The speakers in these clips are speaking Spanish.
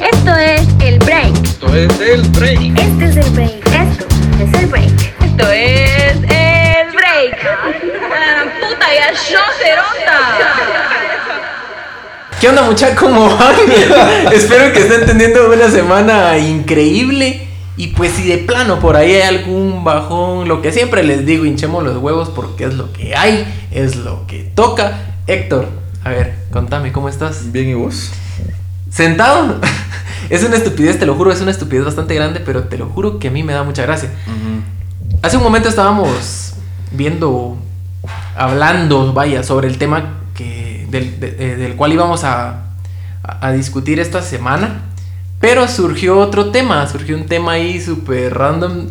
Esto es el break. Esto es el break. Este es el break. Esto es el break. Esto es el break. Ah, puta, ya yo ¿Qué onda muchachos? ¿Cómo van? Espero que estén teniendo una semana increíble. Y pues si de plano por ahí hay algún bajón, lo que siempre les digo, hinchemos los huevos porque es lo que hay, es lo que toca. Héctor, a ver, contame, ¿cómo estás? Bien, ¿y vos? ¿Sentado? es una estupidez, te lo juro, es una estupidez bastante grande, pero te lo juro que a mí me da mucha gracia. Hace un momento estábamos viendo, hablando, vaya, sobre el tema que, del, de- eh, del cual íbamos a, a- a discutir esta semana. Pero surgió otro tema, surgió un tema ahí súper random,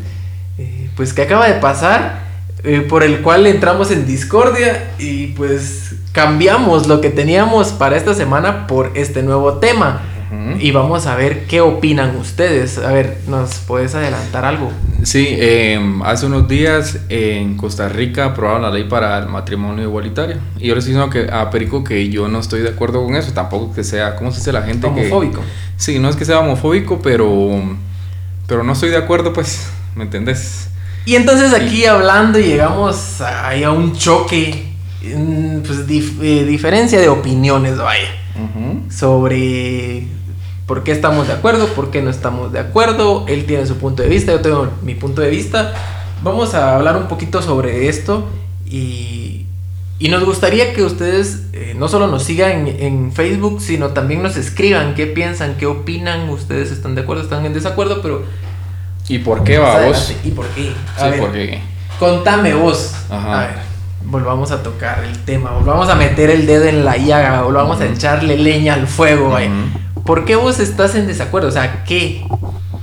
eh, pues que acaba de pasar, eh, por el cual entramos en discordia y pues cambiamos lo que teníamos para esta semana por este nuevo tema. Y vamos a ver qué opinan ustedes. A ver, ¿nos puedes adelantar algo? Sí, eh, hace unos días en Costa Rica aprobaron la ley para el matrimonio igualitario. Y yo les diciendo que, a Perico que yo no estoy de acuerdo con eso. Tampoco que sea, ¿cómo se dice la gente? que- Homofóbico. Sí, no es que sea homofóbico, pero, pero no estoy de acuerdo, pues, ¿me entendés? Y entonces aquí hablando llegamos ahí a un choque, pues dif- eh, diferencia de opiniones, vaya, sobre por qué estamos de acuerdo, por qué no estamos de acuerdo. Él tiene su punto de vista, yo tengo mi punto de vista. Vamos a hablar un poquito sobre esto y, y nos gustaría que ustedes eh, no solo nos sigan en, en Facebook, sino también nos escriban qué piensan, qué opinan, ustedes están de acuerdo, están en desacuerdo, pero... ¿Y por qué va vos? ¿Y por qué? A Sí, ver, porque... Contame vos. Ajá. A ver, volvamos a tocar el tema, volvamos a meter el dedo en la llaga, volvamos a Ujú. echarle leña al fuego. Ujú. ¿Por qué vos estás en desacuerdo? O sea, ¿qué?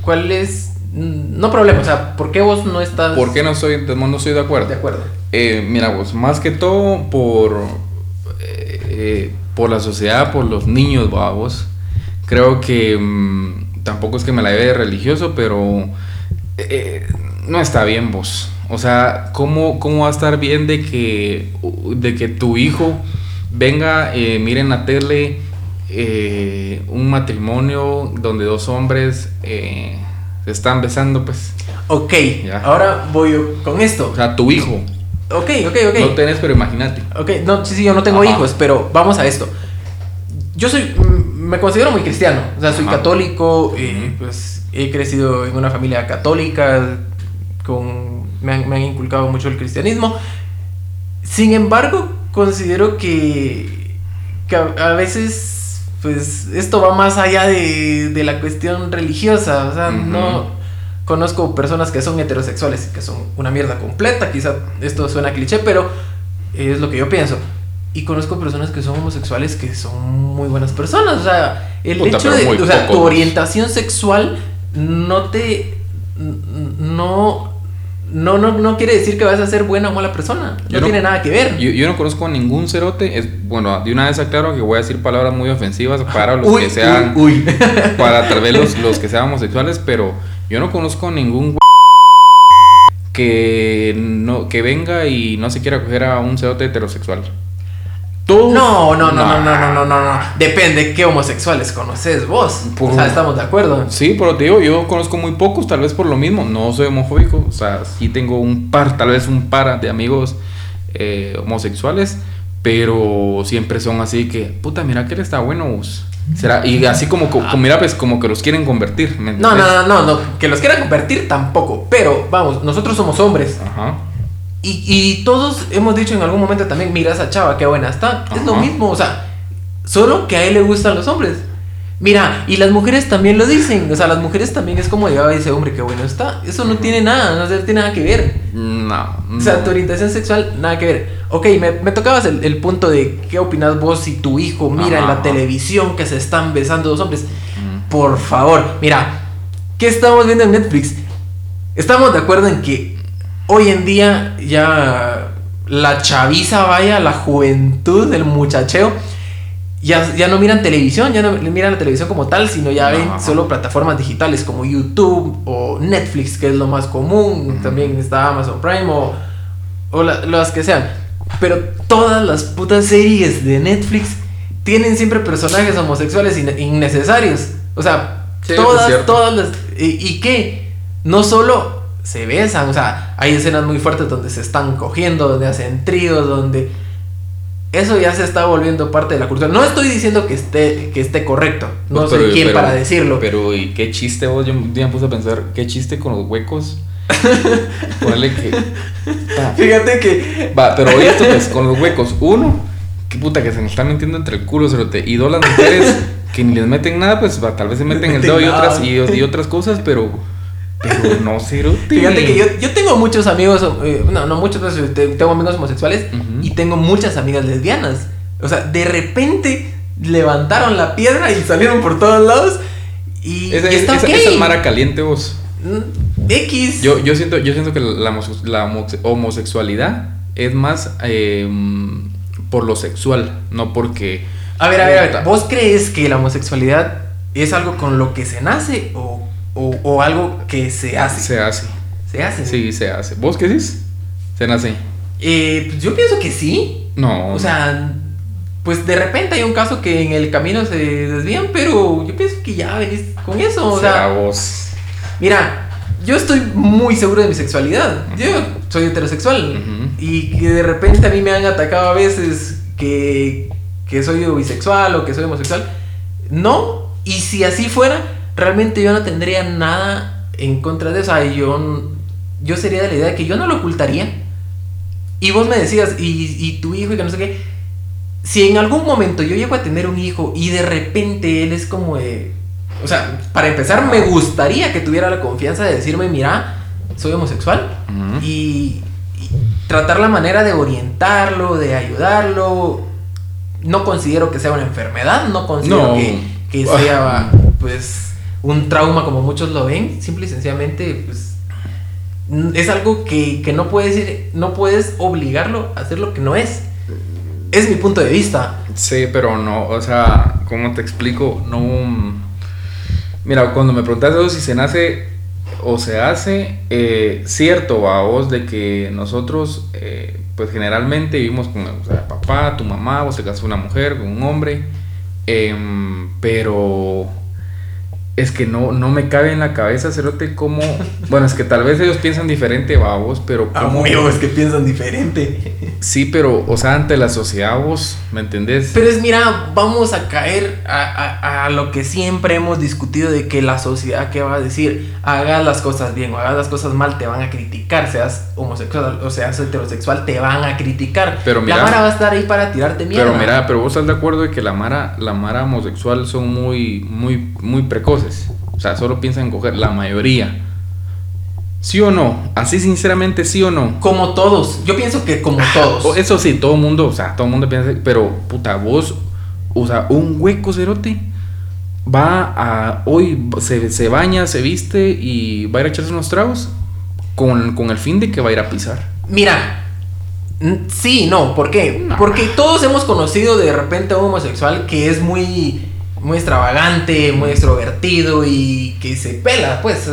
¿Cuál es? No problema, o sea, ¿por qué vos no estás ¿Por qué no estoy, no estoy de acuerdo? de acuerdo? Eh, mira vos, más que todo por, eh, eh, por la sociedad, por los niños, vos. Creo que mm, tampoco es que me la lleve de religioso, pero eh, no está bien vos. O sea, ¿cómo, ¿cómo va a estar bien de que, de que tu hijo venga, eh, mire en la tele eh, un matrimonio donde dos hombres eh, se están besando, pues? Ok, Ya. ahora voy con esto. O sea, tu hijo. Ok, ok, ok. No tenés, pero imagínate. Ok, no, sí, sí, yo no tengo Ajá. hijos, pero vamos a esto. Yo soy, mm, me considero muy cristiano, o sea, soy Ajá. católico, eh, pues he crecido en una familia católica, con, me, han, me han inculcado mucho el cristianismo. Sin embargo, considero que, que a, a veces, pues, esto va más allá de, de la cuestión religiosa, o sea, no... Conozco personas que son heterosexuales y que son una mierda completa, quizá esto suena cliché, pero es lo que yo pienso. Y conozco personas que son homosexuales que son muy buenas personas. O sea, el Puta, hecho de. O sea, tu orientación sexual no te. No. No, no, no quiere decir que vas a ser buena o mala persona. No, no- tiene nada que ver. Yo, yo no conozco a ningún cerote. Es, bueno, de una vez aclaro que voy a decir palabras muy ofensivas para los Uy, que sean. uy, uy. Para tal vez los, los que sean homosexuales, pero yo no conozco a ningún que no que venga y no se quiera coger a un cerote heterosexual. No, no, no, no, no, no, no, no, no. Depende qué homosexuales conoces vos. Por... O sea, estamos de acuerdo. Sí, pero te digo, yo conozco muy pocos, tal vez por lo mismo. No soy homofóbico. O sea, sí tengo un par, tal vez un par de amigos eh, homosexuales. Pero siempre son así que, puta, mira que él está bueno. Será, y así como, como, mira, pues como que los quieren convertir. no, no, no, no, no, que los quieran convertir tampoco. Pero vamos, nosotros somos hombres. Y, y todos hemos dicho en algún momento también, mira esa chava, qué buena está. Es lo mismo, o sea, solo que a él le gustan los hombres. Mira, y las mujeres también lo dicen. O sea, las mujeres también es como llegaba ese hombre, qué bueno está. Eso no tiene nada, no tiene nada que ver. No. O sea, no. tu orientación sexual, nada que ver. Ok, me, me tocabas el, el punto de qué opinas vos si tu hijo mira en la televisión que se están besando dos hombres. Mm. Por favor, mira, ¿qué estamos viendo en Netflix? Estamos de acuerdo en que hoy en día ya la chaviza, vaya, la juventud, el muchacheo, ya, ya no miran televisión, ya no miran la televisión como tal, sino ya ven Ajá. solo plataformas digitales como YouTube o Netflix, que es lo más común. También está Amazon Prime o, o la- las que sean. Pero todas las putas series de Netflix tienen siempre personajes homosexuales inne- innecesarios. O sea, Sí, todas, todas las... ¿Y, y qué? No solo se besan, o sea, hay escenas muy fuertes donde se están cogiendo, donde hacen tríos, donde... Eso ya se está volviendo parte de la cultura. No estoy diciendo que esté, que esté correcto. No Pues, soy pero- pero- para decirlo. Pero, ¿y qué chiste vos? Yo un día me puse a pensar, ¿qué chiste con los huecos? Ponle que. Va, Fíjate que... va, pero oye esto pues, con los huecos. Uno, qué puta que se me están metiendo entre el culo, cerote. Y dos, las mujeres que ni les meten nada, pues va, tal vez se meten el dedo y otras, y, y otras cosas, pero. Pero no, cerote. Fíjate que yo, yo tengo muchos amigos, eh, no, no muchos, te- tengo amigos homosexuales y tengo muchas amigas lesbianas. O sea, de repente levantaron la piedra y salieron por todos lados y, Esa, y está esa, ok. esa es mara caliente, vos. Mm, X. Yo, yo, siento, yo siento que la, la homo- homosexualidad es más eh, por lo sexual, no porque. A ver, a ver, a ver. ¿vos crees que la homosexualidad es algo con lo que se nace o, o- o algo que se hace? Se hace. Se hace. Sí, se hace. ¿Vos qué dices? Se nace. Eh, pues yo pienso que sí. No. O sea, pues de repente hay un caso que en el camino se desvían, pero yo pienso que ya venís con eso. O sea, vos. mira, yo estoy muy seguro de mi sexualidad. Yo soy heterosexual. Y que de repente a mí me han atacado a veces que, que soy bisexual o que soy homosexual. No. Y si así fuera, realmente yo no tendría nada en contra de eso. O sea, yo, yo sería de la idea de que yo no lo ocultaría. Y vos me decías, y, y tu hijo y que no sé qué. Si en algún momento yo llego a tener un hijo y de repente él es como de... O sea, para empezar, me gustaría que tuviera la confianza de decirme, mira, soy homosexual. Y, y tratar la manera de orientarlo, de ayudarlo. No considero que sea una enfermedad, no considero No. que, que sea pues un trauma como muchos lo ven. Simple y sencillamente, pues es algo que, que no puedes ir, no puedes obligarlo a hacer lo que no es. Es mi punto de vista. Sí, pero no, o sea, ¿cómo te explico? No. Mira, cuando me preguntas eso, si se nace o se hace, eh, cierto a vos de que nosotros, eh, pues generalmente vivimos con o papá, tu mamá, vos te casas una mujer, con un hombre, em, pero es que no, no me cabe en la cabeza, Cerote, cómo. Bueno, es que tal vez ellos piensan diferente, va vos, pero cómo. que piensan diferente. Sí, pero, o sea, ante la sociedad, vos, ¿me entendés? Pero es, mira, vamos a caer a, a- a lo que siempre hemos discutido de que la sociedad que va a decir, hagas las cosas bien o hagas las cosas mal, te van a criticar, seas homosexual o seas heterosexual, te van a criticar. Pero mira- la Mara va a estar ahí para tirarte mierda. Pero mira, pero vos estás de acuerdo de que la mara, la mara homosexual son muy, muy, muy precoces. O sea, solo piensan en coger la mayoría. ¿Sí o no? Así sinceramente, ¿sí o no? Como todos, yo pienso que como O todos. Eso sí, todo mundo, o sea, todo mundo piensa, pero puta, vos, o sea, un hueco cerote va a, hoy se, se baña, se viste y va a ir a echarse unos tragos con, con el fin de que va a ir a pisar. Mira, sí, no, ¿por qué? Porque todos hemos conocido de repente a un homosexual que es muy, muy extravagante, muy extrovertido y que se pela, pues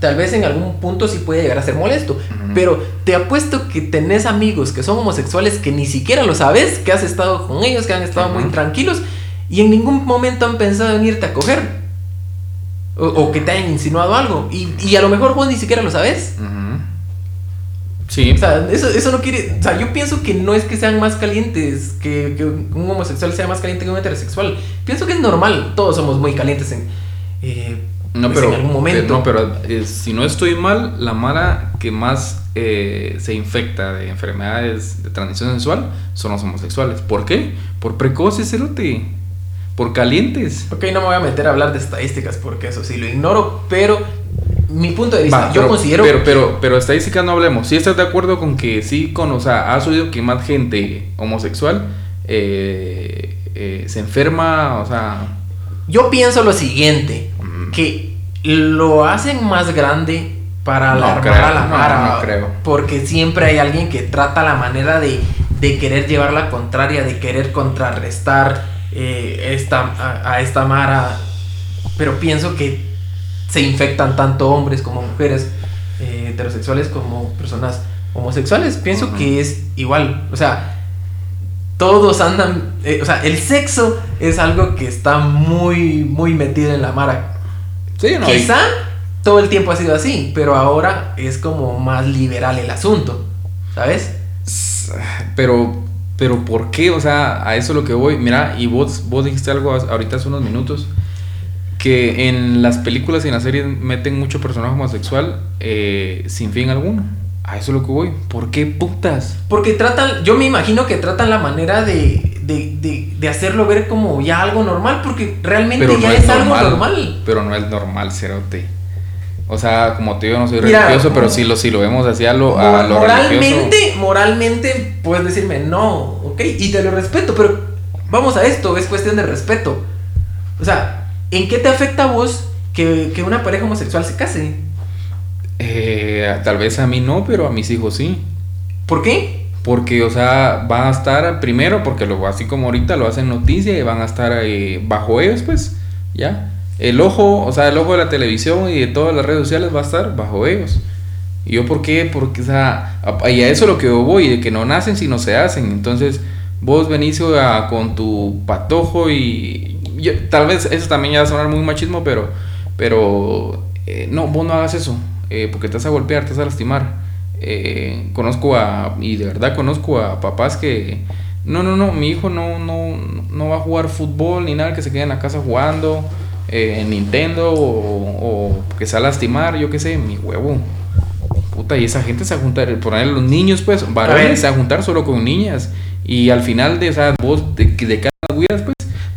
tal vez en algún punto sí puede llegar a ser molesto, pero te apuesto que tenés amigos que son homosexuales que ni siquiera lo sabes, que has estado con ellos, que han estado muy tranquilos y en ningún momento han pensado en irte a coger. O, o que te hayan insinuado algo. Y, y a lo mejor vos ni siquiera lo sabes. Sí. O sea, eso, eso no quiere. O sea, yo pienso que no es que sean más calientes, que, que un homosexual sea más caliente que un heterosexual. Pienso que es normal, todos somos muy calientes en. eh, No, pues, pero, en algún momento. no, pero eh, si no estoy mal, la mara que más eh, se infecta de enfermedades de transmisión sexual son los homosexuales. ¿Por qué? Por precoces, cerote. Por calientes. Ok, no me voy a meter a hablar de estadísticas porque eso sí lo ignoro, pero mi punto de vista, Va, yo pero, considero. Pero, pero, pero estadística no hablemos. Si estás de acuerdo con que sí, con, o sea, has oído que más gente homosexual eh, eh, se enferma, o sea. Yo pienso lo siguiente: mm, que lo hacen más grande para No alarmar creo, a la no, Mara. no creo. Porque siempre hay alguien que trata la manera de, de querer llevar la contraria, de querer contrarrestar eh, esta, a, a esta Mara. Pero pienso que se infectan tanto hombres como mujeres eh, heterosexuales como personas homosexuales. Pienso que es igual. O sea, todos andan, eh, o sea, el sexo es algo que está muy, muy metido en la mara. Sí, no, Quizá todo el tiempo ha sido así, pero ahora es como más liberal el asunto, ¿sabes? Pero, pero ¿por qué? O sea, a eso es lo que voy. Mira, y vos, vos dijiste algo ahorita hace unos minutos, que en las películas y en las series meten mucho personaje homosexual eh, sin fin alguno. A eso es lo que voy. ¿Por qué putas? Porque tratan, yo me imagino que tratan la manera de, de, de, de hacerlo ver como ya algo normal, porque realmente Pero ya no es, es algo normal. normal. Pero no es normal, cerote. O sea, como te digo, no soy Mira, religioso, pero si lo, si lo vemos así a lo, a lo religioso. moralmente, moralmente puedes decirme no, ok, y te lo respeto, pero vamos a esto, es cuestión de respeto. O sea, ¿en qué te afecta a vos que, que una pareja homosexual se case? Eh, tal vez a mí no, pero a mis hijos sí. ¿Por qué? Porque, o sea, van a estar primero, porque lo, así como ahorita lo hacen noticia y van a estar eh, bajo ellos, pues, ya. El ojo, o sea, el ojo de la televisión y de todas las redes sociales va a estar bajo ellos. ¿Y yo por qué? Porque, o sea, y a eso es lo que yo voy, de que no nacen sino se hacen. Entonces, vos venís a- con tu patojo y yo- tal vez eso también ya va a sonar muy machismo, pero, pero, eh, no, vos no hagas eso, eh, porque te vas a golpear, te vas a lastimar. Eh, conozco a, y de verdad conozco a papás que, no, no, no, mi hijo no, no, no va a jugar fútbol ni nada, que se quede en la casa jugando en Nintendo o, o que se va a lastimar, yo qué sé, mi huevo. Puta, y esa gente se va a juntar, poner los niños, pues, varones, se va a juntar solo con niñas. Y al final de, o sea, vos, de, de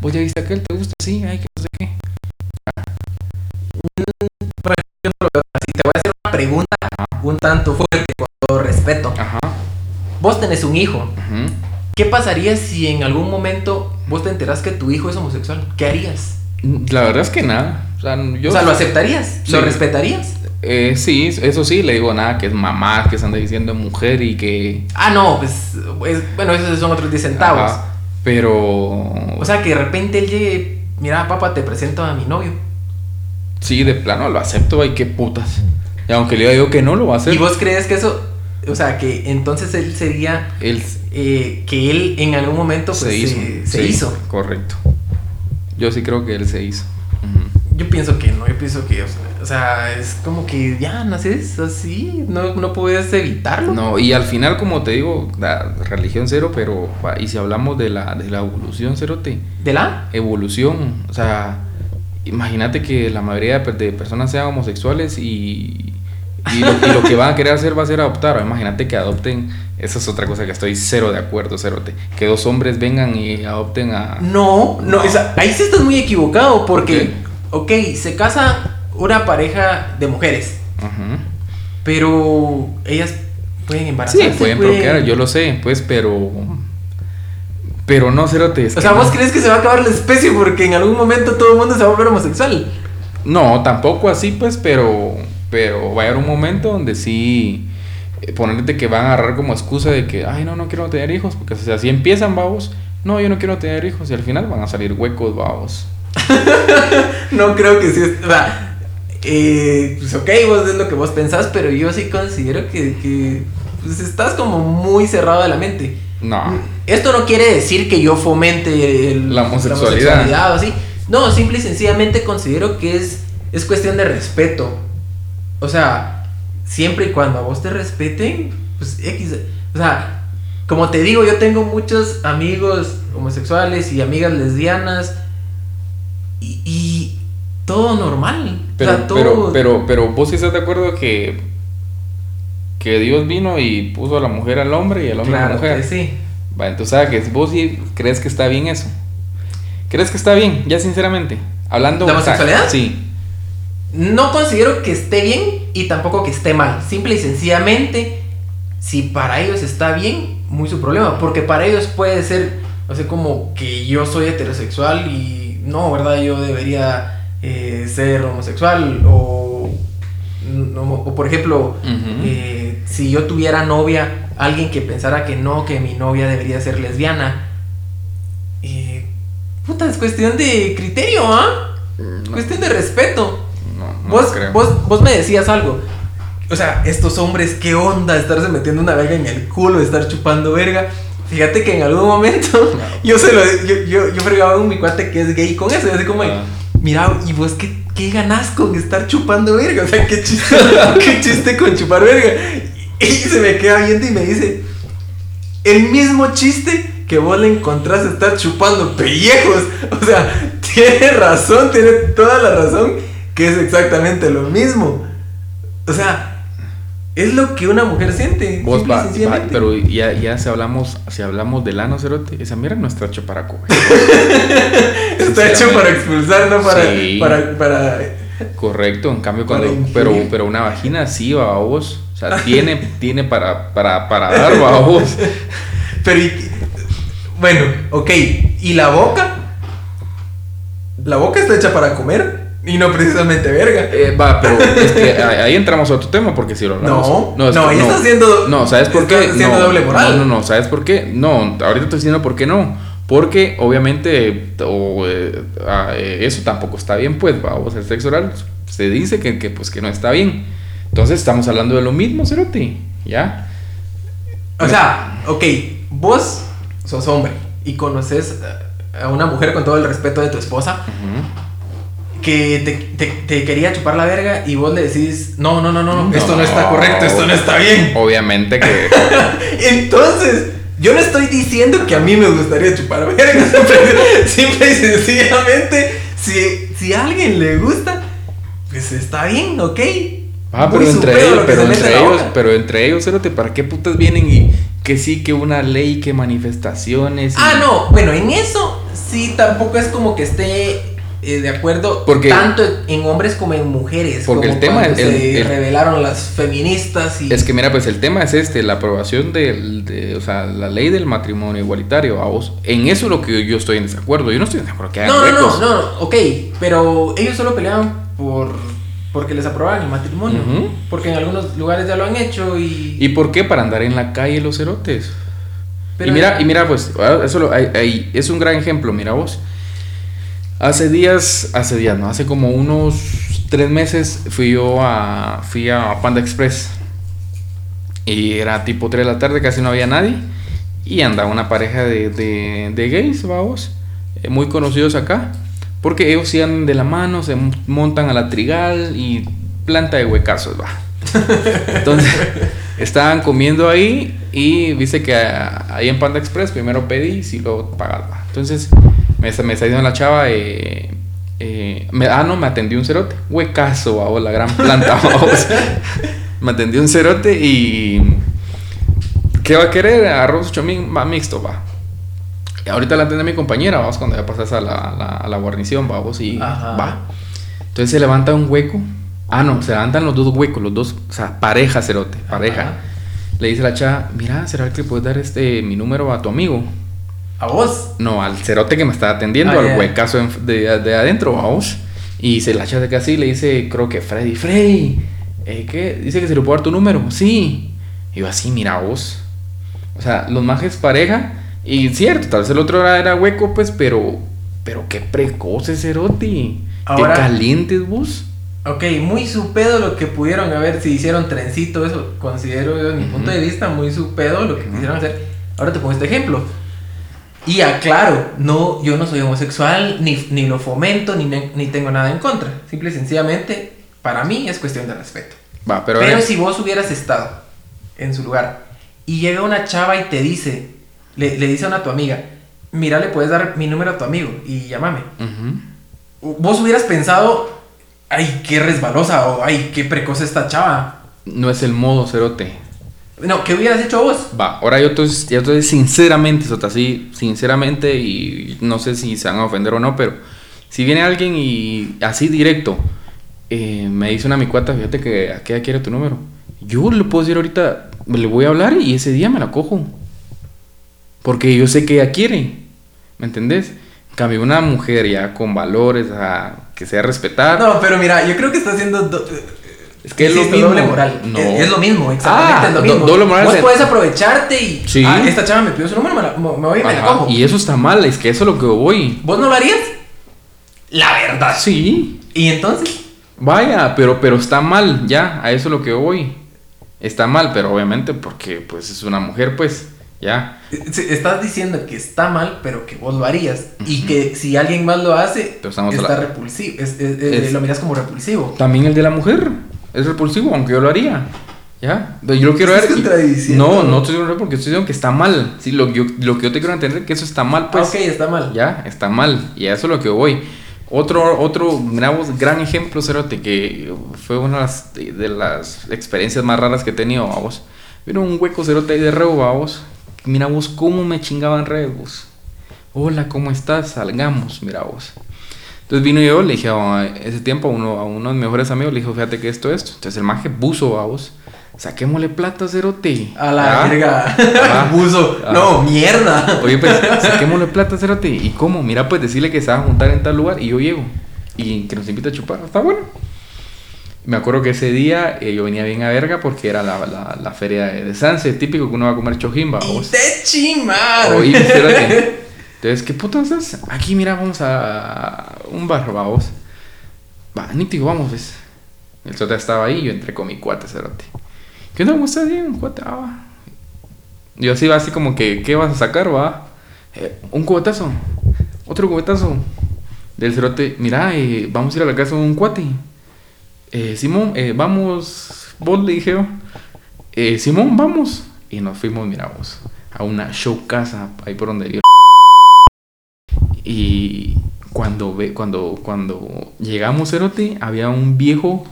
vos ya viste a aquel, te gusta, sí, ay, que no sé qué. Así te voy a hacer una pregunta un tanto fuerte con todo respeto. Ajá. Vos tenés un hijo. ujú. ¿Qué pasaría si en algún momento vos te enterás que tu hijo es homosexual? ¿Qué harías? La verdad es que nada. O sea, yo. o sea, ¿lo aceptarías? ¿Lo respetarías? Eh, sí, eso sí, le digo nada, que es mamá, que se anda diciendo mujer y que. Ah, no, pues, es- bueno, esos son otros 10 centavos. Ajá, pero. O sea, que de repente él llegue, mira, papá, te presento a mi novio. sí, de plano lo acepto, ay, qué putas. Y aunque le diga yo que no, lo va a hacer. ¿Y vos crees que eso, o sea, que entonces él sería, Él eh, que él en algún momento pues, se hizo. se, se hizo? Correcto. Yo sí creo que él se hizo. Yo pienso que no, yo pienso que, o sea, o sea, es como que ya naces así, no, no puedes evitarlo. No, y al final, como te digo, la religión cero, pero. va, Y si hablamos de la, de la evolución, cerote. ¿De la? evolución. O sea, imagínate que la mayoría de, personas sean homosexuales y, y, lo, y lo que van a querer hacer va a ser adoptar. Imagínate que adopten. Esa es otra cosa que estoy cero de acuerdo, cerote. Que dos hombres vengan y adopten a. No, no, No. o sea, ahí sí estás muy equivocado porque, ¿Por ok, se casa una pareja de mujeres, pero ellas pueden Sí, embarazarse. pueden pueden- procrear, yo lo sé, pues, pero. Pero no, cerote. O sea, ¿vos no. crees que se va a acabar la especie porque en algún momento todo el mundo se va a volver homosexual? No, tampoco así, pues, pero, pero va a haber un momento donde sí eh, ponerte que van a agarrar como excusa de que, ay, no, no quiero tener hijos, porque o sea, así empiezan, babos. No, yo no quiero tener hijos y al final van a salir huecos, babos. No creo que sí. O sea, eh, pues ok, vos es lo que vos pensás, pero yo sí considero que, que pues, estás como muy cerrado de la mente. No. Esto no quiere decir que yo fomente el- La homosexualidad. o así. No, simple y sencillamente considero que es, es cuestión de respeto. O sea, siempre y cuando a vos te respeten, pues X. O sea, como te digo, yo tengo muchos amigos homosexuales y amigas lesbianas y, y todo normal. Pero, o sea, todo... pero, pero, pero vos sí estás de acuerdo que, que Dios vino y puso a la mujer al hombre y al hombre a la mujer. que sí. Va, entonces, ¿sabes que vos sí crees que está bien eso? ¿Crees que está bien? Ya sinceramente. Hablando. ¿La homosexualidad? Sí. No considero que esté bien y tampoco que esté mal. Simple y sencillamente, si para ellos está bien, muy su problema. Porque para ellos puede ser, o sea, como que yo soy heterosexual y no, ¿verdad? Yo debería eh, ser homosexual. O, no, o por ejemplo, Ujú. eh, si yo tuviera novia, alguien que pensara que no, que mi novia debería ser lesbiana. eh, puta, es cuestión de criterio, ¿ah? No, Cuestión de respeto. no, no vos, creo. vos, vos me decías algo. O sea, estos hombres, ¿qué onda? Estarse metiendo una verga en el culo, estar chupando verga. Fíjate que en algún momento yo se lo yo, yo, yo fregaba con mi cuate que es gay con eso, y así como, Ah. Mira, ¿y vos qué, qué ganás con estar chupando verga? O sea, qué chiste, qué chiste con chupar verga. Y, se me queda viendo y me dice, el mismo chiste que vos le encontrás estar chupando pellejos. O sea, tiene razón, tiene toda la razón, que es exactamente lo mismo. O sea, es lo que una mujer siente. Vos simple y va, va, sencillamente. pero ya, ya si hablamos, si hablamos del ano cerote, esa mierda no está hecho para comer. Está hecho para expulsar, no para, Sí. para, para... Correcto, en cambio cuando, pero, pero una vagina sí va vos, o sea, tiene, tiene para, para, para dar va vos. Pero, y- bueno, ok. ¿Y la boca? La boca está hecha para comer y no precisamente verga. Eh, va, pero es que ahí entramos a otro tema porque si lo hablamos. No, es no, que ahí está No, ¿sabes por qué? no, doble moral. No, no, no, ¿sabes por qué? No, ahorita estoy diciendo por qué no. Porque obviamente o, eh, ah, eh, eso tampoco está bien, pues, vamos, el sexo oral se dice que, que, pues, que no está bien. Entonces estamos hablando de lo mismo, Cerote, ¿ya? O sea, ok, vos sos hombre y conoces a una mujer con todo el respeto de tu esposa Ujú. Que te, te- te quería chupar la verga y vos le decís, no, no, no, no, esto no está correcto, esto no está bien. Obviamente que... Entonces, yo no estoy diciendo que a mí me gustaría chupar verga. Simple, simple y sencillamente, si, si a alguien le gusta, pues está bien, ok. Ah, pero entre ellos, pero entre en la ellos, pero entre ellos, Cerote, ¿para qué putas vienen y que sí, que una ley, que manifestaciones? y- Ah, no, bueno, en eso sí tampoco es como que esté eh, de acuerdo Porque- tanto en hombres como en mujeres. Porque como el tema es- se el- revelaron las feministas y Es que mira, pues el tema es este, la aprobación del, de, o sea, la ley del matrimonio igualitario, a vos. En eso es lo que yo estoy en desacuerdo. Yo no estoy en desacuerdo que hagan no, no, no, no, no, ok, pero ellos solo peleaban por porque les aprobaban el matrimonio, porque en algunos lugares ya lo han hecho y, ¿Y por qué? Para andar en la calle los cerotes. Pero- y mira, y mira, pues, ah, eso lo- ahí- ahí, es un gran ejemplo, mira vos. Hace días, hace días, no, hace como unos tres meses fui yo a, fui a Panda Express. Y era tipo 3 de la tarde, casi no había nadie. Y andaba una pareja de, de, de gays, vamos, eh, muy conocidos acá. Porque ellos andan de la mano, se montan a la trigal y planta de huecazos, va. Entonces, estaban comiendo ahí y viste que ah, ahí en Panda Express primero pedí y luego pagaba. Entonces, me, me está diciendo la chava, eh, eh, me- ah, no, me atendió un cerote. Huecazo, la gran planta, me atendió un cerote y. ¿Qué va a querer? Arroz chomín va mixto, va. Y ahorita la atiende mi compañera, vamos, cuando ya pasas a la, a la, a la guarnición, vamos, y Ajá. va. Entonces se levanta un hueco. Ah, no, se levantan los dos huecos, los dos, o sea, pareja, cerote, pareja. Ajá. Le dice la chava, mira, ¿será que le puedes dar este mi número a tu amigo? a vos. No, al cerote que me está atendiendo, Ah, al ya. huecazo de, de adentro, vamos. Y se la chava de casi le dice, creo que Freddy, Freddy, eh, ¿qué? Dice que se le puede dar tu número. Sí. Y yo así, mira vos. O sea, los majes pareja. Y cierto, tal vez el otro era, era hueco, pues, pero. Pero qué precoce, cerote. Ahora- Qué calientes vos. Ok, muy su pedo lo que pudieron haber, si hicieron trencito, eso considero yo, desde mi punto de vista, muy su pedo lo que quisieron hacer. Ahora te pongo este ejemplo. Y aclaro, no, yo no soy homosexual, ni, ni lo fomento, ni, ni tengo nada en contra. Simple y sencillamente, para mí es cuestión de respeto. Va, pero. Pero, si vos hubieras estado en su lugar y llega una chava y te dice, le, le dice a una tu amiga, mira, le puedes dar mi número a tu amigo y llámame. Ujú. Vos hubieras pensado, ay, qué resbalosa o ay, qué precoz esta chava. No es el modo, cerote. No, ¿qué hubieras hecho vos? Va, ahora yo entonces, yo entonces sinceramente, Sota, así, sinceramente, y no sé si se van a ofender o no, pero si viene alguien y así directo, eh, me dice una mi cuata, fíjate que aquella quiere tu número. Yo le puedo decir ahorita, le voy a hablar y ese día me la cojo. Porque yo sé que ella quiere, ¿me entendés? En cambio, una mujer ya con valores, a, que sea respetada. No, pero mira, yo creo que está haciendo... do- Es que es lo mismo. doble moral. No. Es, es lo mismo, exactamente Ah, es lo do- mismo. doble moral Vos es- puedes aprovecharte y... Sí. Ah, esta chava me pidió su número, me, la- me voy y me la cojo. y eso está mal, es que eso es lo que voy. ¿Vos no lo harías? La verdad. Sí. ¿Y entonces? Vaya, pero, pero está mal, ya, a eso es lo que voy. Está mal, pero obviamente porque pues es una mujer, pues. ¿Ya? Estás diciendo que está mal, pero que vos lo harías. Y que si alguien más lo hace, está repulsivo. es- es- es- Es- Lo miras como repulsivo. También el de la mujer es repulsivo, aunque yo lo haría. ¿Ya? Yo lo quiero ver. y-. No, no estoy diciendo porque estoy diciendo que está mal. Sí, lo, yo- lo que yo te quiero entender es que eso está mal, pues. Ah, ok, está mal. Ya, está mal. Y a eso es lo que voy. Otro, otro gran ejemplo, Cerote, que fue una de las, de las experiencias más raras que he tenido, vamos. Vino un hueco Cerote ahí de reo, vamos. Mira vos cómo me chingaban reos. Hola, ¿cómo estás? Salgamos, mira vos. Entonces vino yo, le dije a ese tiempo a uno, a uno de mis mejores amigos, le dijo, fíjate que esto, esto. Entonces el maje buzo, vamos. Saquémosle plata, Cerote. A la ¿Ya? verga. Buzo. Ajá. No, mierda. Oye, pues, saquémosle plata, cérate. ¿Y cómo? Mira, pues decirle que se va a juntar en tal lugar y yo llego. Y que nos invita a chupar. Está bueno. Me acuerdo que ese día eh, yo venía bien a verga porque era la, la, la feria de, de Sanse, típico que uno va a comer chojimba. Vos. te espérate. Entonces, ¿qué putas es? Aquí, mira, vamos a un bar, vamos. Va, nítido, vamos, ves. El sota estaba ahí, yo entré con mi cuate, cerote. ¿Qué onda? ¿Cómo estás bien? Cuate, ah, va. Yo así va así como que, ¿qué vas a sacar, va? "Eh, un cubetazo. Otro cubetazo. Del cerote, mira, eh, vamos a ir a la casa de un cuate. Eh, Simón, eh, vamos, vos le dije. Eh, Simón, vamos. Y nos fuimos, mira vos, a una show casa, ahí por donde yo. Y cuando, ve, cuando, cuando llegamos, había un viejo.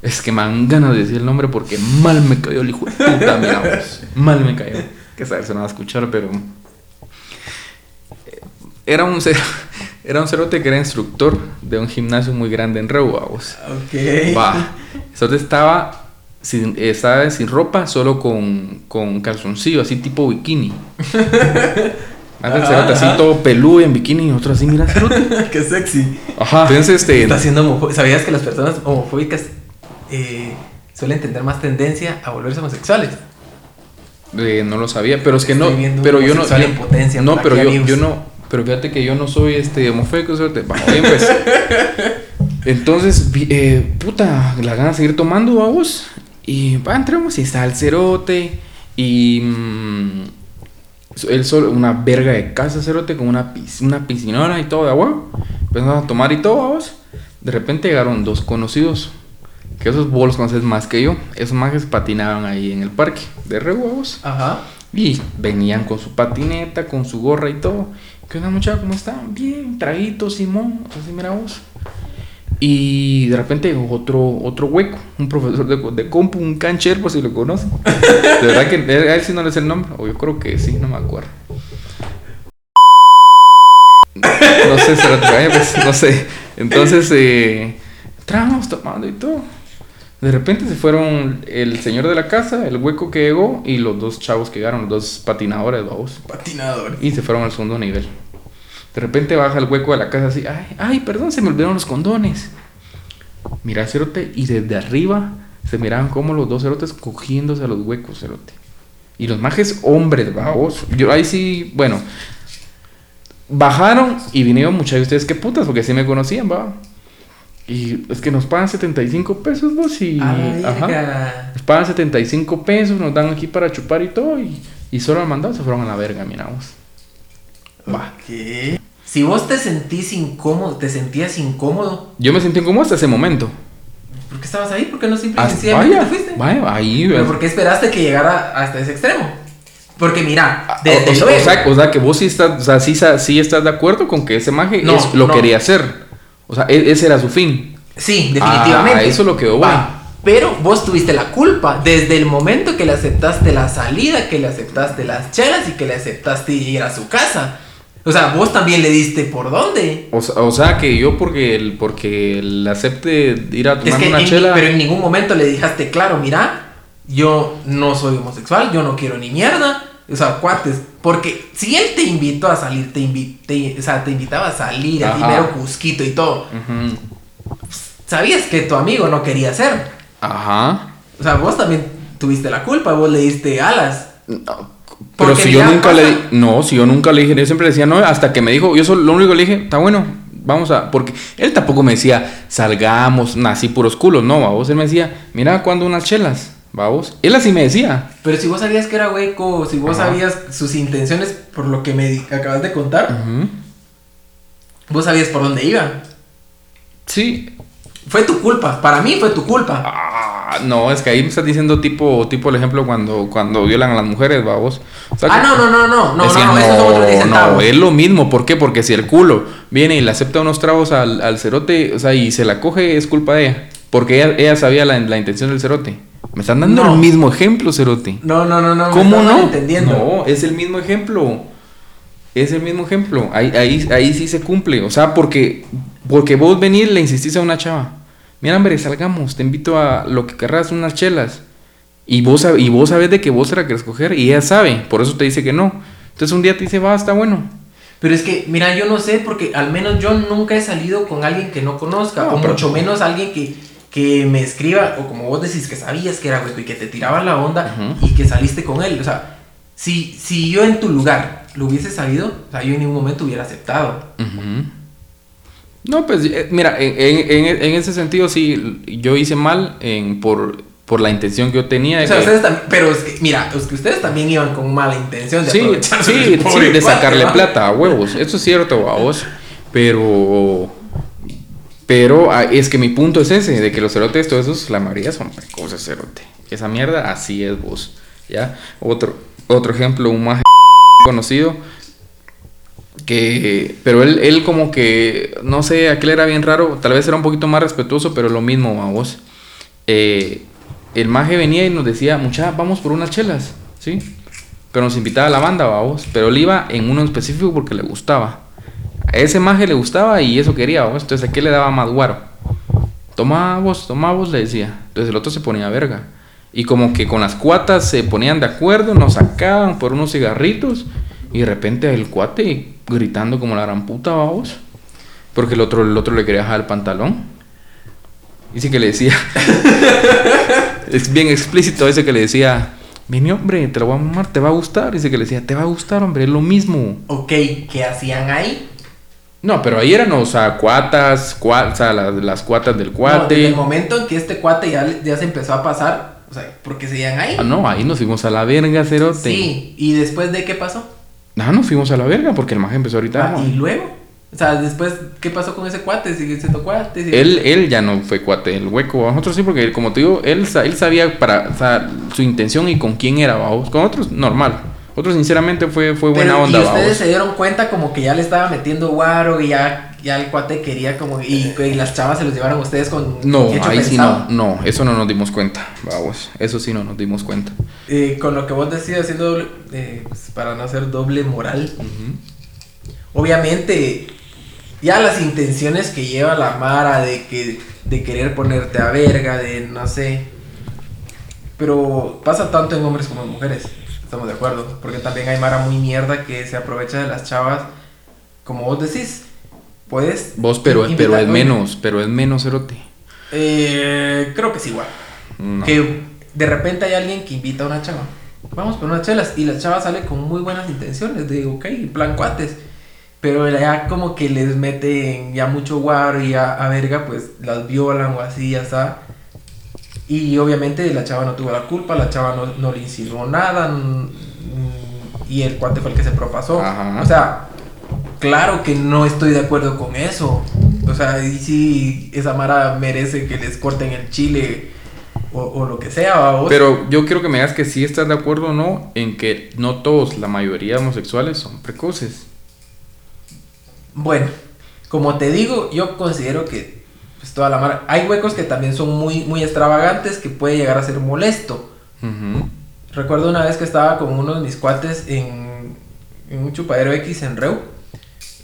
Es que me dan ganas de decir el nombre porque mal me cayó el hijo de puta, mira vos. Mal me cayó. Que saber se no va a escuchar, pero. Era un, era un cerote que era instructor de un gimnasio muy grande en Reu. Ok. Va. Cerote estaba sin, estaba sin ropa, solo con, con calzoncillo, así tipo bikini. Antes el cerote así todo peludo en bikini y otro así, mira, cerote. Qué sexy. Ajá. Entonces, este. Está siendo. ¿Sabías que las personas homofóbicas eh, suelen tener más tendencia a volverse homosexuales? Eh, no lo sabía, pero es que Estoy no. Pero yo no. en potencia no, pero yo, amigos. yo no. Pero fíjate que yo no soy este homofóbico. Va, bien, pues. Entonces, eh, puta, la ganas de seguir tomando, vamos. Y va, entramos y está el cerote. Y. mm, él solo, una verga de casa, cerote, con una, pis- una piscinora y todo de agua. Empezamos a tomar y todo, vamos. De repente llegaron dos conocidos. Que esos bolos conoces más que yo. Esos majes patinaban ahí en el parque de rehuevos. Ajá. Y venían con su patineta, con su gorra y todo. ¿Qué onda, muchachos? ¿Cómo están? Bien, traguitos, Simón. Así, mira vos. Y de repente otro, otro hueco, un profesor de, de compu, un cancher, por si lo conocen. De verdad que a él sí no le sé el nombre, o yo creo que sí, no me acuerdo. No sé, se lo pues, no sé. Entonces, eh, estábamos tomando y todo. De repente se fueron el señor de la casa, el hueco que llegó y los dos chavos que llegaron, los dos patinadores, vamos. Patinador. Y se fueron al segundo nivel. De repente baja el hueco de la casa así, ay, ay, perdón, se me olvidaron los condones. Mira, cerote, y desde arriba se miraban como los dos cerotes cogiéndose a los huecos, cerote. Y los majes hombres, vamos. Yo ahí sí, bueno. Bajaron y vinieron muchas de ustedes, qué putas, porque sí me conocían, va. Y es que nos pagan 75 pesos, vos, y. A la ajá. Nos pagan 75 pesos, nos dan aquí para chupar y todo, y, y solo al mandado se fueron a la verga, miramos. Va. Ok. Si vos te sentís incómodo, te sentías incómodo, Yo me sentí incómodo hasta ese momento. ¿por qué estabas ahí? ¿Por qué no Hasta- sencillamente vaya, te fuiste? vaya, ahí. ¿Pero por qué esperaste que llegara hasta ese extremo? Porque mira, Ah, desde o, luego. o, sea, o sea, que vos sí estás, o sea, sí, sa- sí estás de acuerdo con que ese maje No, es- lo no. quería hacer. O sea, e- ese era su fin. Sí, definitivamente. Ah, eso es lo que voy. Va, Pero vos tuviste la culpa desde el momento que le aceptaste la salida, que le aceptaste las chelas y que le aceptaste ir a su casa. O sea, vos también le diste por dónde. O, sea- o sea, que yo porque el, porque el acepte ir a Es tomar que una en- chela. pero en ningún momento le dejaste claro, mira, yo no soy homosexual, yo no quiero ni mierda. O sea, cuates, porque si él te invitó a salir, te, invi- te- o sea, te invitaba a salir, a Ajá. primero cusquito y todo, Ujú. sabías que tu amigo no quería hacer. Ajá. O sea, vos también tuviste la culpa, vos le diste alas. No, Pero si yo nunca pasa- le no, si yo nunca le dije, yo siempre le decía no, hasta que me dijo, yo solo, lo único que le dije, está bueno, vamos a, porque él tampoco me decía, salgamos, así puros culos, no, a vos él me decía, mira, cuando unas chelas, Vamos. Él así me decía. Pero si vos sabías que era hueco, si vos Ajá. sabías sus intenciones por lo que me acabas de contar, vos sabías por dónde iba. Sí. Fue tu culpa, para mí fue tu culpa. Ah, no, es que ahí me estás diciendo tipo, tipo el ejemplo cuando, cuando violan a las mujeres, vamos. O sea, Ah, no, no, no, no, no, no, otros 10 no, es lo mismo. ¿Por qué? Porque si el culo viene y le acepta unos tragos al, al cerote, o sea, y se la coge, es culpa de ella. Porque ella, ella sabía la, la intención del cerote. Me están dando No. el mismo ejemplo, cerote. No, no, no, no. ¿Cómo no? entendiendo. No, es el mismo ejemplo. Es el mismo ejemplo. Ahí, ahí, ahí sí se cumple. O sea, porque, porque vos venís le insistís a una chava. Mira, hombre, salgamos, te invito a lo que querrás, unas chelas. Y vos, y vos sabes de que vos te la querés coger y ella sabe, por eso te dice que no. Entonces un día te dice, va, está bueno. Pero es que, mira, yo no sé, porque al menos yo nunca he salido con alguien que no conozca, No, o pero- mucho menos alguien que, que me escriba, o como vos decís, que sabías que era hueco y que te tiraba la onda y que saliste con él. O sea, si, si yo en tu lugar lo hubiese sabido, o sea, yo en ningún momento hubiera aceptado. No, pues eh, mira, en, en- en- ese sentido sí, yo hice mal en, por, por la intención que yo tenía. de O sea, que- ustedes también, pero es que, mira, es que ustedes también iban con mala intención de Sí, sí, sí, de sacarle plata a huevos. Eso es cierto, a vos. Pero. Pero ah, es que mi punto es ese: de que los cerotes, todos esos, la mayoría son precoces, cerote. Esa mierda, así es vos. ¿Ya? Otro, otro ejemplo, un más conocido. Que. Pero él, él, como que. No sé, aquel era bien raro. Tal vez era un poquito más respetuoso, pero lo mismo a vos. Eh, el maje venía y nos decía, mucha, vamos por unas chelas, ¿sí? Pero nos invitaba a la banda, vamos. Pero él iba en uno en específico porque le gustaba. A ese maje le gustaba y eso quería, vamos. Entonces, ¿a qué le daba más guaro? Toma vos, toma vos, le decía. Entonces el otro se ponía verga. Y como que con las cuatas se ponían de acuerdo, nos sacaban por unos cigarritos. Y de repente el cuate gritando como la gran puta, vamos. Porque el otro, el otro le quería jalar el pantalón. Dice que le decía. es bien explícito ese que le decía. Vení, hombre, te lo voy a mamar, te va a gustar. Dice que le decía, te va a gustar, hombre, es lo mismo. Ok, ¿qué hacían ahí? No, pero ahí eran, o sea, cuatas, cua- o sea, las, las cuatas del No, cuate. desde el momento en que este cuate ya, ya se empezó a pasar, o sea, ¿por qué seguían ahí? Ah, no, ahí nos fuimos a la verga, cerote. Sí, ¿y después de qué pasó? Ah, nos fuimos a la verga porque el maje empezó ahorita. Ah, ¿Y luego? O sea, después, ¿qué pasó con ese cuate? ¿Sigue siendo cuate? ¿Sigue- Él, él ya no fue cuate del hueco. Nosotros sí, porque como te digo, él, él sabía para, o sea, su intención y con quién era, vamos. Con otros, normal. Otros, sinceramente, fue, fue buena Pero, onda, Y ustedes vamos. se dieron cuenta como que ya le estaba metiendo guaro y ya, ya el cuate quería como... Y, y las chavas se los llevaron ustedes con... No, ahí sí no, no, eso no nos dimos cuenta, vamos. Eso sí no nos dimos cuenta. Eh, con lo que vos decías, haciendo doble, eh, pues, para no hacer doble moral, obviamente ya las intenciones que lleva la Mara de que de querer ponerte a verga, de no sé. Pero pasa tanto en hombres como en mujeres, estamos de acuerdo, porque también hay Mara muy mierda que se aprovecha de las chavas, como vos decís. Puedes Vos, pero, invitar- pero es menos, pero es menos erote. Eh, creo que es igual. No. Que de repente hay alguien que invita a una chava. Vamos por unas chelas. Y la chava sale con muy buenas intenciones. De, ok, plan cuates. Pero ya como que les meten ya mucho guaro y ya a verga, pues las violan o así, ya está. Y obviamente la chava no tuvo la culpa, la chava no, no le insinuó nada. Y el cuate fue el que se propasó. Ajá. O sea, claro que no estoy de acuerdo con eso. O sea, y si esa Mara merece que les corten el chile o, o lo que sea, ¿va vos? Pero yo quiero que me digas que sí estás de acuerdo o no en que no todos, la mayoría de homosexuales son precoces. Bueno, como te digo, yo considero que pues, toda la Mara. Hay huecos que también son muy, muy extravagantes que puede llegar a ser molesto. Recuerdo una vez que estaba con uno de mis cuates en, en un chupadero X en Reu.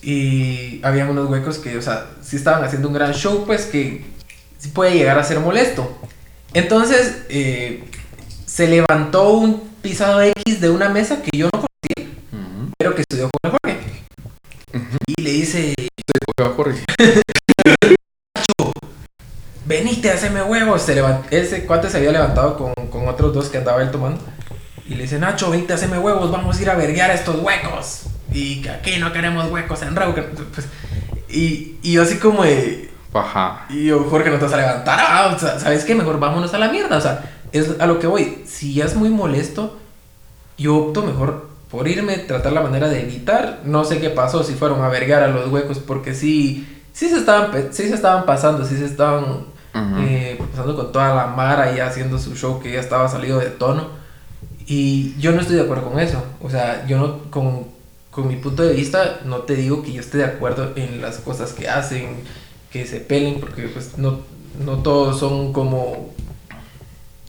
Y habían unos huecos que, o sea, sí estaban haciendo un gran show, pues que sí puede llegar a ser molesto. Entonces, eh, se levantó un pisado X de una mesa que yo no conocí, Ujú. pero que estudió con Jorge. Y le dice, Jorge. veniste a hacerme huevos. Se levant- Ese cuate se había levantado con, con otros dos que andaba él tomando. Y le dice, Nacho, venite a hacerme huevos, vamos a ir a verguear estos huecos. Y que aquí no queremos huecos en que- pues, y, y yo así como de... Ajá. Y yo, Jorge, no te vas a levantar. ah, o sea, ¿Sabes qué? Mejor vámonos a la mierda. O sea, es a lo que voy. Si ya es muy molesto, yo opto mejor por irme, tratar la manera de evitar. No sé qué pasó, si fueron a vergar a los huecos, porque sí, sí se estaban, sí se estaban pasando, sí se estaban Ujú. eh, pasando con toda la mara y haciendo su show que ya estaba salido de tono. Y yo no estoy de acuerdo con eso. O sea, yo no, con, con mi punto de vista, no te digo que yo esté de acuerdo en las cosas que hacen, que se pelen, porque pues no, no todos son como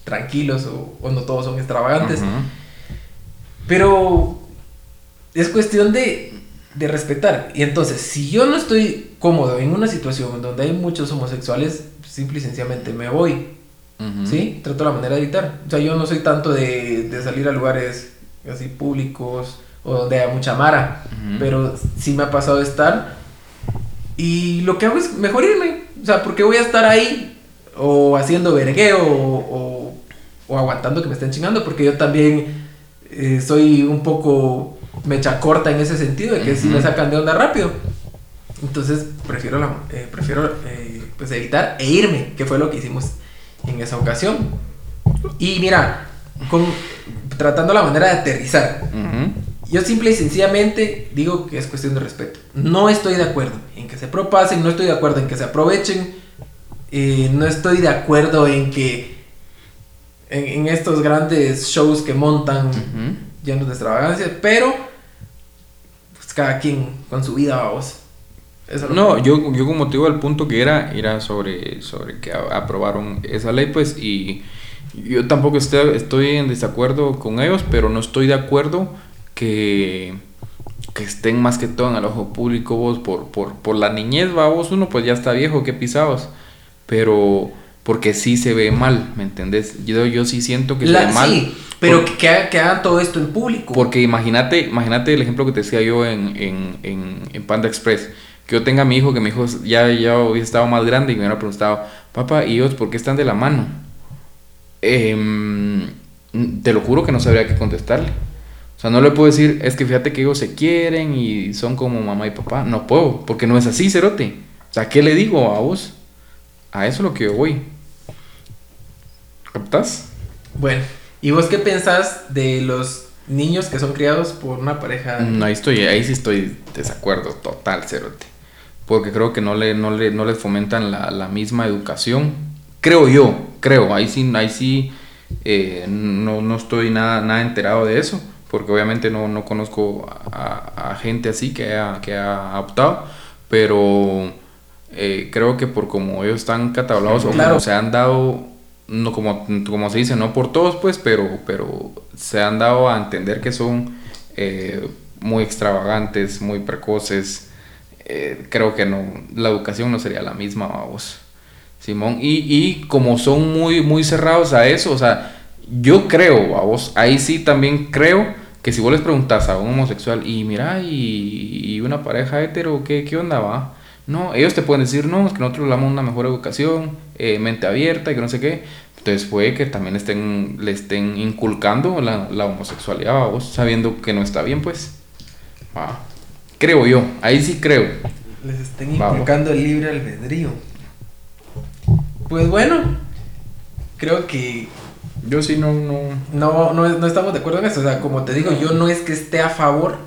tranquilos o, o no todos son extravagantes. Ujú. Pero es cuestión de, de respetar. Y entonces, si yo no estoy cómodo en una situación donde hay muchos homosexuales, simple y sencillamente me voy. ¿Sí? Trato la manera de evitar. O sea, yo no soy tanto de, de salir a lugares así públicos o donde haya mucha mara. Pero sí me ha pasado estar. Y lo que hago es mejor irme. O sea, porque voy a estar ahí o haciendo vergueo o, o, o aguantando que me estén chingando. Porque yo también eh, soy un poco mecha corta en ese sentido, de que si Ujú. me sacan de onda rápido. Entonces prefiero, la, eh, prefiero eh, pues evitar e irme, que fue lo que hicimos en esa ocasión. Y mira, con, tratando la manera de aterrizar, yo simple y sencillamente digo que es cuestión de respeto. No estoy de acuerdo en que se propasen, no estoy de acuerdo en que se aprovechen, eh, no estoy de acuerdo en que en, en estos grandes shows que montan Ujú. llenos de extravagancia, pero pues cada quien con su vida, vamos. No, yo, yo como te digo, el punto que era, era sobre, sobre que aprobaron esa ley, pues, y yo tampoco estoy, estoy en desacuerdo con ellos, pero no estoy de acuerdo que, que estén más que todo en el ojo público vos por, por, por la niñez, va vos, uno pues ya está viejo, que pisados, pero porque sí se ve mal, ¿me entendés? Yo, yo sí siento que La- se ve mal. sí, pero por- que, que hagan- que hagan todo esto en público. porque imagínate, imagínate el ejemplo que te decía yo en, en, en, en Panda Express. Que yo tenga a mi hijo, que mi hijo ya, ya hubiese estado más grande y me hubiera preguntado, papá, ¿y ellos por qué están de la mano? Em, te lo juro que no sabría qué contestarle. O sea, no le puedo decir, es que fíjate que ellos se quieren y son como mamá y papá. No puedo, porque no es así, cerote. O sea, ¿qué le digo a vos? A eso es lo que yo voy. ¿Captas? Bueno, ¿y vos qué pensás de los niños que son criados por una pareja? No, ahí estoy, ahí sí estoy desacuerdo, total, cerote. Porque creo que no le, no le, no les fomentan la, la misma educación. Creo yo, creo, ahí sí, ahí sí eh, no, no estoy nada, nada enterado de eso. Porque obviamente no, no conozco a, a gente así que ha, que ha optado. Pero eh, creo que por como ellos están catalogados o Claro. como se han dado no como, como se dice, no por todos, pues, pero, pero se han dado a entender que son eh, muy extravagantes, muy precoces. Eh, creo que no, la educación no sería la misma, vamos, Simón. Y, y como son muy, muy cerrados a eso, o sea, yo creo, vamos, ahí sí también creo que si vos les preguntas a un homosexual, y mira, y, una pareja hetero, ¿qué, ¿qué onda va? No, ellos te pueden decir, no, es que nosotros le damos una mejor educación, eh, mente abierta y que no sé qué. Entonces puede que también estén, le estén inculcando la, la homosexualidad a vos, sabiendo que no está bien, pues. Ah, creo yo, ahí sí creo. Les estén inculcando el libre albedrío. Pues bueno, creo que Yo sí no, no. no, no, no estamos de acuerdo en eso. O sea, como te digo, yo no es que esté a favor,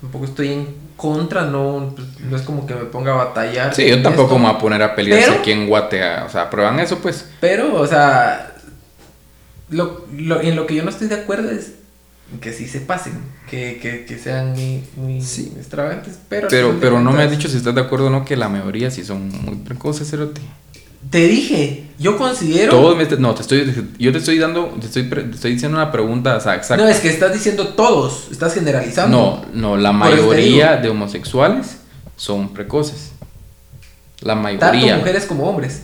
tampoco estoy en contra, no, pues, no es como que me ponga a batallar. Sí, yo tampoco esto. me voy a poner a pelearse Pero- aquí en Guate, a- o sea, prueban eso, pues. Pero, o sea, lo, lo- en lo que yo no estoy de acuerdo es que sí se pasen, que, que, que sean muy, muy Sí. extravagantes, pero... Pero, no me has dicho si estás de acuerdo o no que la mayoría sí son muy precoces, cerote. Te dije, yo considero... Todos me- no, te estoy, yo te estoy dando, te estoy, te estoy diciendo una pregunta, o sea, exacta. No, es que estás diciendo todos, estás generalizando. No, no, la mayoría de homosexuales son precoces. La Tanto mayoría. mujeres como hombres.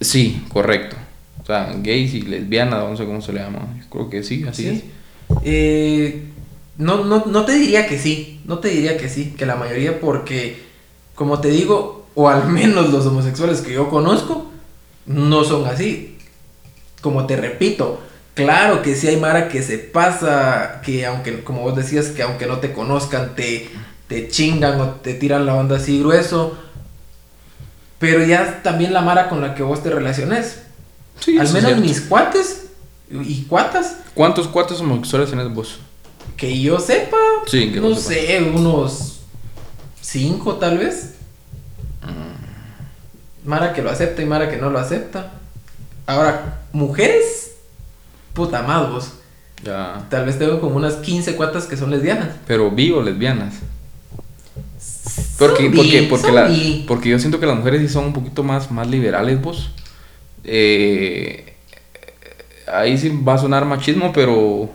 Sí, correcto. O sea, gays y lesbianas, no sé cómo se le llama. Creo que sí, así ¿sí? Eh, no, no, no te diría que sí, no te diría que sí, que la mayoría porque, como te digo, o al menos los homosexuales que yo conozco, no son así. Como te repito, claro que sí hay Mara que se pasa, que aunque, como vos decías, que aunque no te conozcan, te, te chingan o te tiran la onda así grueso. Pero ya también la Mara con la que vos te relaciones. Sí, Al menos mis cuates ¿Y cuántas? ¿Cuántos cuates homosexuales tenés vos? Que yo sepa. Sí, que no vos sepas. sé, unos cinco tal vez. Mara que lo acepta y Mara que no lo acepta. Ahora, mujeres, puta más vos. Ya. Tal vez tengo como unas 15 cuatas que son lesbianas. Pero bi o lesbianas. Porque, porque, porque, la- porque yo siento que las mujeres sí son un poquito más, más liberales vos. Eh, ahí sí va a sonar machismo, pero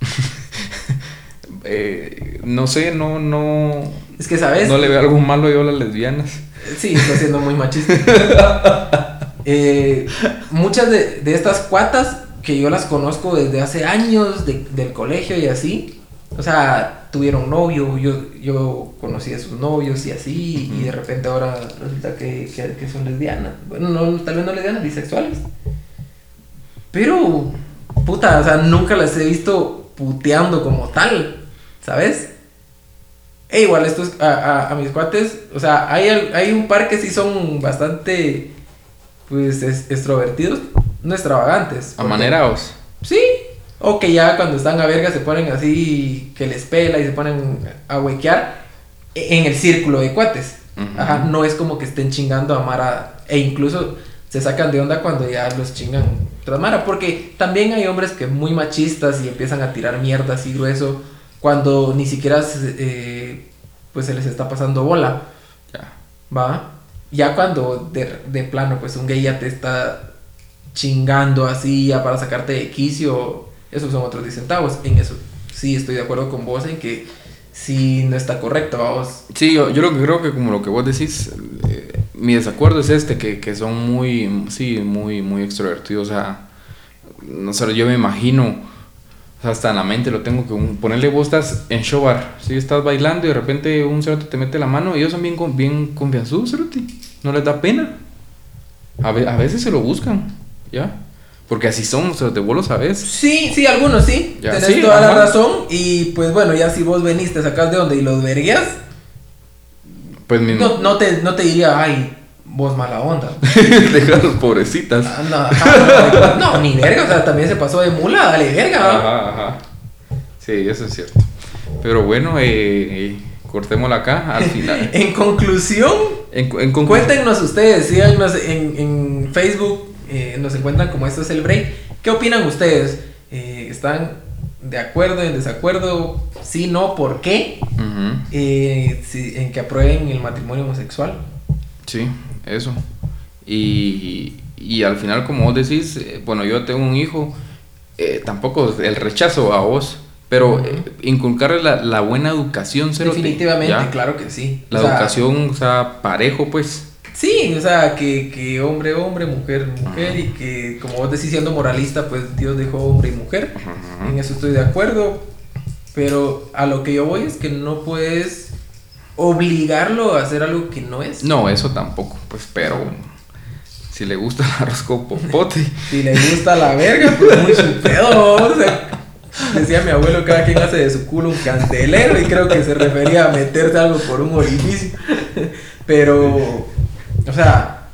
eh, no sé, no, no, Es que, ¿sabes? no le veo algo malo yo a las lesbianas. Sí, está siendo muy machista. Eh, muchas de, de estas cuatas que yo las conozco desde hace años de- del colegio y así, o sea, tuvieron novio, yo, yo conocí a sus novios y así, y de repente ahora resulta que, que- que son lesbianas. Bueno, no, tal vez no lesbianas, bisexuales. Pero, puta, o sea, nunca las he visto puteando como tal, ¿sabes? E igual estos, a, a- a mis cuates, o sea, hay, hay un par que sí son bastante, pues, es- extrovertidos, no extravagantes. porque- Amaneraos. Sí, o que ya cuando están a verga se ponen así, que les pela y se ponen a huequear en el círculo de cuates. Ajá, no es como que estén chingando a Mara, e incluso se sacan de onda cuando ya los chingan tras Mara, porque también hay hombres que muy machistas y empiezan a tirar mierda así grueso cuando ni siquiera se, eh, pues se les está pasando bola, Ya. ¿va? Ya cuando de, de plano pues un gay ya te está chingando así ya para sacarte de quicio, esos son otros 10 centavos, en eso sí estoy de acuerdo con vos en que sí no está correcto, vamos. Sí, yo, yo lo que creo que como lo que vos decís, eh, mi desacuerdo es este, que, que son muy, sí, muy, muy extrovertidos, o sea, no sé, yo me imagino, o sea, hasta en la mente lo tengo que un- ponerle vos estás en showbar, si estás bailando y de repente un cerote te mete la mano, ellos son bien, bien confianzudos, cerote, no les da pena, a, ve- a veces se lo buscan, ¿ya? Porque así son, cerote, vos lo sabes. Sí, sí, algunos sí, Ya, tenés sí, toda la ajá. razón y pues bueno, ya si vos veniste, sacás de onda y los verguías, Pues no, no, te, no te diría, ay, vos mala onda. Deja a los pobrecitas. Ah, No, ajá, no, no, ni verga, o sea, también se pasó de mula, dale verga. Ajá, ajá. Sí, eso es cierto. Pero bueno, eh, eh, cortémosla acá al final. En conclusión, En, en conclu- cuéntenos ustedes, síganos en, en Facebook, eh, nos encuentran como esto es el break. ¿Qué opinan ustedes? Eh, ¿Están de acuerdo, en desacuerdo? Sí, no, ¿por qué? Eh, si- en que aprueben el matrimonio homosexual. Sí, eso. Y, y al final, como vos decís, eh, bueno, yo tengo un hijo, eh, tampoco el rechazo a vos, pero eh, inculcarle la, la buena educación, Definitivamente, ¿ya? claro que sí. La O sea, educación, o sea, parejo, pues. Sí, o sea, que, que hombre, hombre, mujer, mujer, y que como vos decís siendo moralista, pues Dios dejó hombre y mujer. En eso estoy de acuerdo. Pero a lo que yo voy es que no puedes obligarlo a hacer algo que no es. No, eso tampoco, pues, pero si le gusta el arroz con popote. Si le gusta la verga, pues muy su pedo. o sea, decía mi abuelo, cada quien hace de su culo un candelero y creo que se refería a meterse algo por un orificio. Pero, o sea,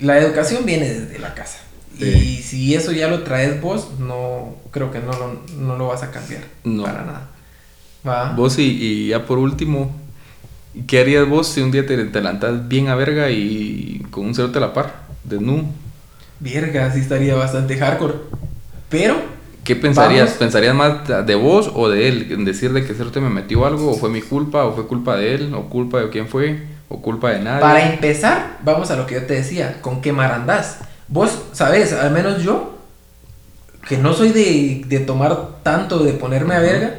la educación viene desde la casa. Y Sí. si eso ya lo traes vos, no creo que no lo, no lo vas a cambiar. No. Para nada. ¿Va? Vos y, y ya por último, ¿qué harías vos si un día te, te levantás bien a verga y con un cerote a la par, desnudo? Verga, sí estaría bastante hardcore. Pero, ¿Qué pensarías? Vamos. ¿Pensarías más de vos o de él? En decir de que cerote me metió algo, o fue mi culpa, o fue culpa de él, o culpa de quién fue, o culpa de nadie. para empezar, vamos a lo que yo te decía, ¿con qué mar andás? Vos, sabes, al menos yo, que no soy de, de tomar tanto, de ponerme a verga,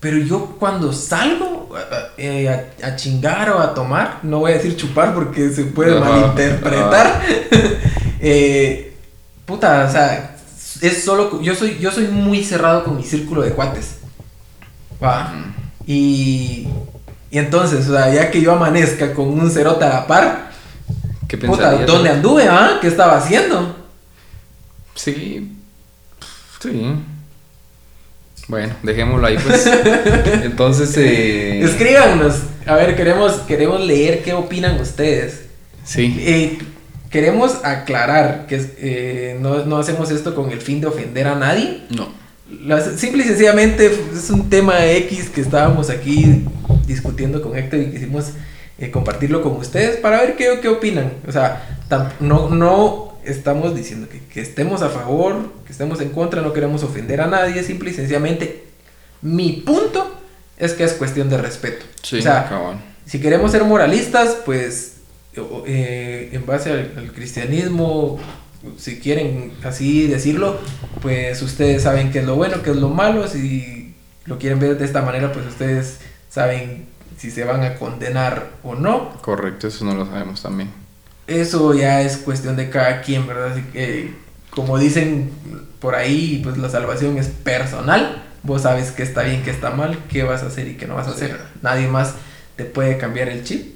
pero yo cuando salgo eh, a, a chingar o a tomar, no voy a decir chupar porque se puede malinterpretar. eh, puta, o sea, es solo, yo soy, yo soy muy cerrado con mi círculo de cuates. Va. Y, y entonces, o sea, ya que yo amanezca con un cerote a la par, ¿Qué puta? ¿dónde anduve, ah? ¿Qué estaba haciendo? Sí. Sí. Bueno, dejémoslo ahí pues. Entonces, eh... Escríbanos. A ver, queremos, queremos leer qué opinan ustedes. Sí. Eh, queremos aclarar que eh, no, no hacemos esto con el fin de ofender a nadie. No. Simple y sencillamente es un tema X que estábamos aquí discutiendo con Héctor y quisimos eh, compartirlo con ustedes para ver qué, qué opinan. O sea, no, no estamos diciendo que, que estemos a favor, que estemos en contra, no queremos ofender a nadie, simple y sencillamente mi punto es que es cuestión de respeto. Sí, o sea, si queremos ser moralistas, pues eh, en base al, al cristianismo, si quieren así decirlo, pues ustedes saben qué es lo bueno, qué es lo malo. Si lo quieren ver de esta manera, pues ustedes saben si se van a condenar o no. Correcto, eso no lo sabemos también. Eso ya es cuestión de cada quien, ¿verdad? Así que, como dicen por ahí, pues la salvación es personal. Vos sabes qué está bien, qué está mal, qué vas a hacer y qué no vas a hacer. Nadie más te puede cambiar el chip.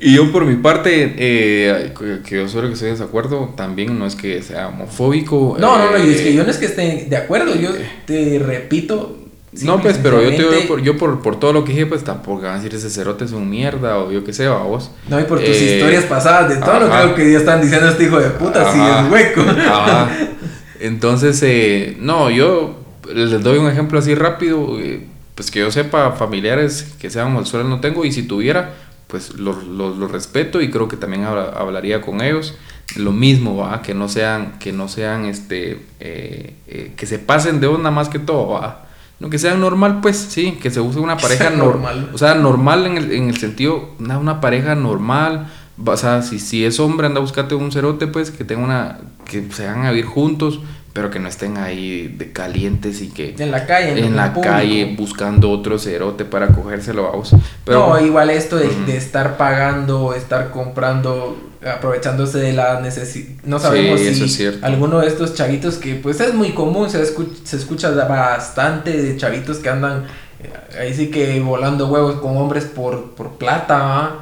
Y yo por mi parte, eh, que- yo solo que estoy de desacuerdo, también no es que sea homofóbico. No, no, no, y es eh, que yo no es que esté de acuerdo, yo te repito. No, pues, pero yo te por, yo por, por todo lo que dije, pues tampoco van a decir ese cerote es un mierda o yo qué sé, a vos. No, y por tus Eh, historias pasadas de todo, creo que ya están diciendo este hijo de puta, si es hueco. Ajá. Entonces, eh, no, yo les doy un ejemplo así rápido. eh, pues que yo sepa, familiares que sean homosexuales no tengo, y si tuviera, pues los los- los respeto y creo que también habla- hablaría con ellos. Lo mismo, va, que no sean, que no sean, este, eh, que se pasen de onda más que todo, va. No, que sean normal, pues sí, que se use una pareja normal. normal. O sea, normal en el, en el sentido, una, una pareja normal. O sea, si, si es hombre, anda a buscarte un cerote, pues que tenga una. que se van a vivir juntos, pero que no estén ahí de calientes y que. En la calle, en el la público. calle buscando otro cerote para cogérselo a vos. Pero, no, igual esto de, estar pagando, estar comprando, aprovechándose de la necesidad. No sabemos Sí, si es alguno de estos chavitos que pues es muy común, se, escu- se escucha bastante de chavitos que andan eh, ahí sí que volando huevos con hombres por, por plata.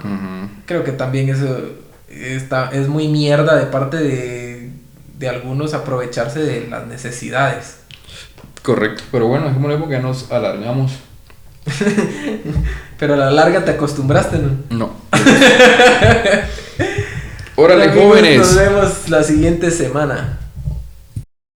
Creo que también eso está, es muy mierda de parte de, de algunos aprovecharse de las necesidades. Correcto, pero bueno, dejémoslo ahí porque ya nos alargamos. Pero a la larga te acostumbraste, ¿no? No. Órale, jóvenes. Nos vemos la siguiente semana.